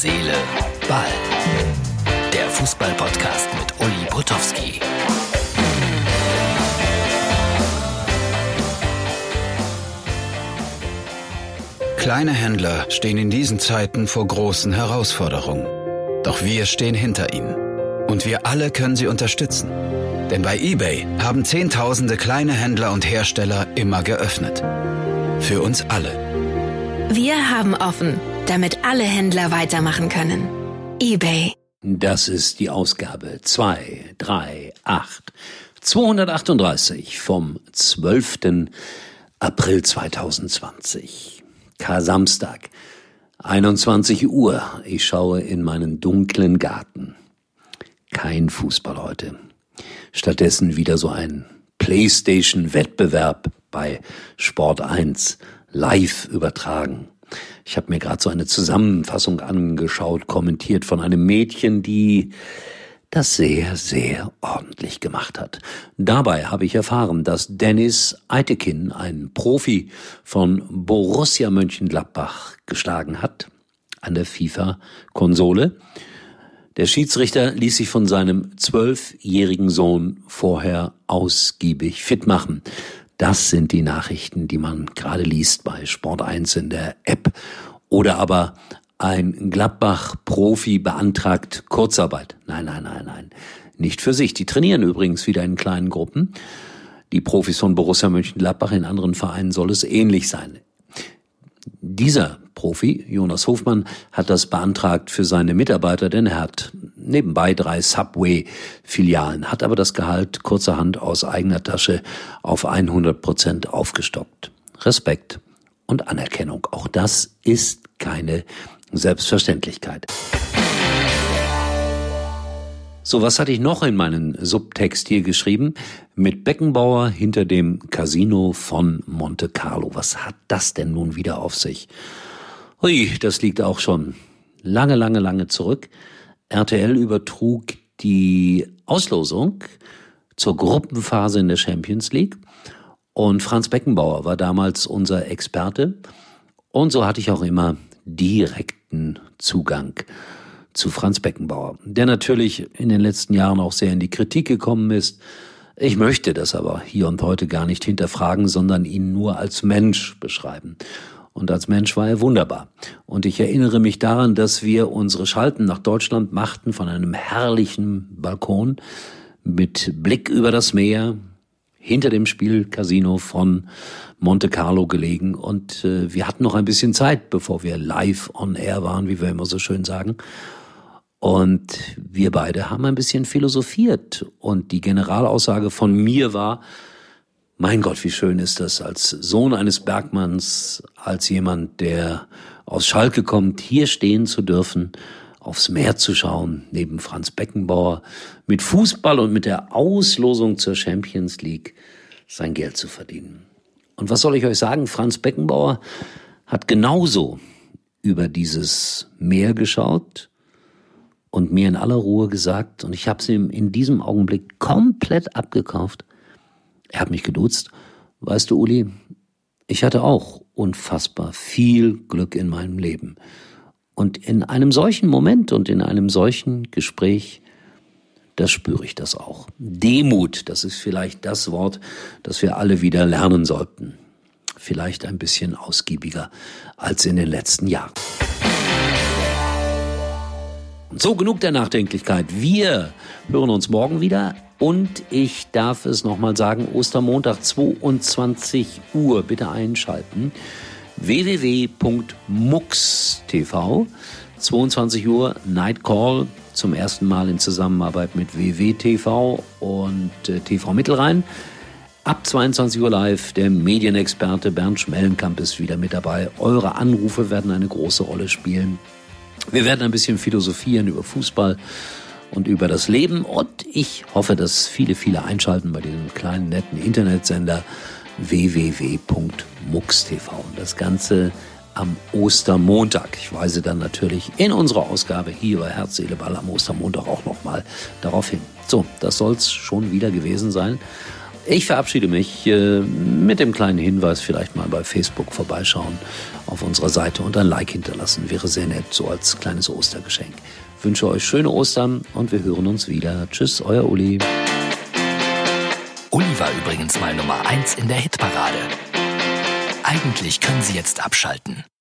Seele, Ball. Der Fußball-Podcast mit Uli Potowski. Kleine Händler stehen in diesen Zeiten vor großen Herausforderungen. Doch wir stehen hinter ihnen. Und wir alle können sie unterstützen. Denn bei eBay haben Zehntausende kleine Händler und Hersteller immer geöffnet. Für uns alle. Wir haben offen, damit alle Händler weitermachen können. eBay. Das ist die Ausgabe 238 238 vom 12. April 2020. Kar-Samstag, 21 Uhr. Ich schaue in meinen dunklen Garten. Kein Fußball heute. Stattdessen wieder so ein PlayStation-Wettbewerb bei Sport 1 live übertragen. Ich habe mir gerade so eine Zusammenfassung angeschaut, kommentiert von einem Mädchen, die das sehr, sehr ordentlich gemacht hat. Dabei habe ich erfahren, dass Dennis Eitekin, ein Profi von Borussia Mönchengladbach, geschlagen hat an der FIFA-Konsole. Der Schiedsrichter ließ sich von seinem zwölfjährigen Sohn vorher ausgiebig fit machen. Das sind die Nachrichten, die man gerade liest bei Sport 1 in der App. Oder aber ein Gladbach-Profi beantragt Kurzarbeit. Nein, nein, nein, nein. Nicht für sich. Die trainieren übrigens wieder in kleinen Gruppen. Die Profis von Borussia Mönchengladbach in anderen Vereinen soll es ähnlich sein. Dieser Profi, Jonas Hofmann, hat das beantragt für seine Mitarbeiter, denn er hat nebenbei drei Subway-Filialen, hat aber das Gehalt kurzerhand aus eigener Tasche auf 100 Prozent aufgestockt. Respekt und Anerkennung. Auch das ist keine Selbstverständlichkeit. So, was hatte ich noch in meinen Subtext hier geschrieben? Mit Beckenbauer hinter dem Casino von Monte Carlo. Was hat das denn nun wieder auf sich? Hui, das liegt auch schon lange, lange, lange zurück. RTL übertrug die Auslosung zur Gruppenphase in der Champions League. Und Franz Beckenbauer war damals unser Experte. Und so hatte ich auch immer direkten Zugang zu Franz Beckenbauer, der natürlich in den letzten Jahren auch sehr in die Kritik gekommen ist. Ich möchte das aber hier und heute gar nicht hinterfragen, sondern ihn nur als Mensch beschreiben. Und als Mensch war er wunderbar. Und ich erinnere mich daran, dass wir unsere Schalten nach Deutschland machten von einem herrlichen Balkon mit Blick über das Meer, hinter dem Spielcasino von Monte Carlo gelegen. Und äh, wir hatten noch ein bisschen Zeit, bevor wir live on air waren, wie wir immer so schön sagen. Und wir beide haben ein bisschen philosophiert. Und die Generalaussage von mir war, mein Gott, wie schön ist das, als Sohn eines Bergmanns, als jemand, der aus Schalke kommt, hier stehen zu dürfen, aufs Meer zu schauen, neben Franz Beckenbauer, mit Fußball und mit der Auslosung zur Champions League sein Geld zu verdienen. Und was soll ich euch sagen? Franz Beckenbauer hat genauso über dieses Meer geschaut und mir in aller Ruhe gesagt, und ich habe es ihm in diesem Augenblick komplett abgekauft. Er hat mich geduzt. Weißt du, Uli, ich hatte auch unfassbar viel Glück in meinem Leben. Und in einem solchen Moment und in einem solchen Gespräch, das spüre ich das auch. Demut, das ist vielleicht das Wort, das wir alle wieder lernen sollten. Vielleicht ein bisschen ausgiebiger als in den letzten Jahren. So, genug der Nachdenklichkeit. Wir hören uns morgen wieder. Und ich darf es nochmal sagen, Ostermontag 22 Uhr, bitte einschalten. www.mux.tv, 22 Uhr, Night Call, zum ersten Mal in Zusammenarbeit mit WWTV und äh, TV Mittelrhein. Ab 22 Uhr live, der Medienexperte Bernd Schmellenkamp ist wieder mit dabei. Eure Anrufe werden eine große Rolle spielen. Wir werden ein bisschen philosophieren über Fußball und über das Leben und ich hoffe, dass viele, viele einschalten bei diesem kleinen, netten Internetsender www.mux.tv. Und das Ganze am Ostermontag. Ich weise dann natürlich in unserer Ausgabe hier bei Herz, Seele, Ball am Ostermontag auch nochmal darauf hin. So, das soll's schon wieder gewesen sein. Ich verabschiede mich äh, mit dem kleinen Hinweis, vielleicht mal bei Facebook vorbeischauen auf unserer Seite und ein Like hinterlassen. Wäre sehr nett, so als kleines Ostergeschenk. Wünsche euch schöne Ostern und wir hören uns wieder. Tschüss, euer Uli. Uli war übrigens mal Nummer 1 in der Hitparade. Eigentlich können Sie jetzt abschalten.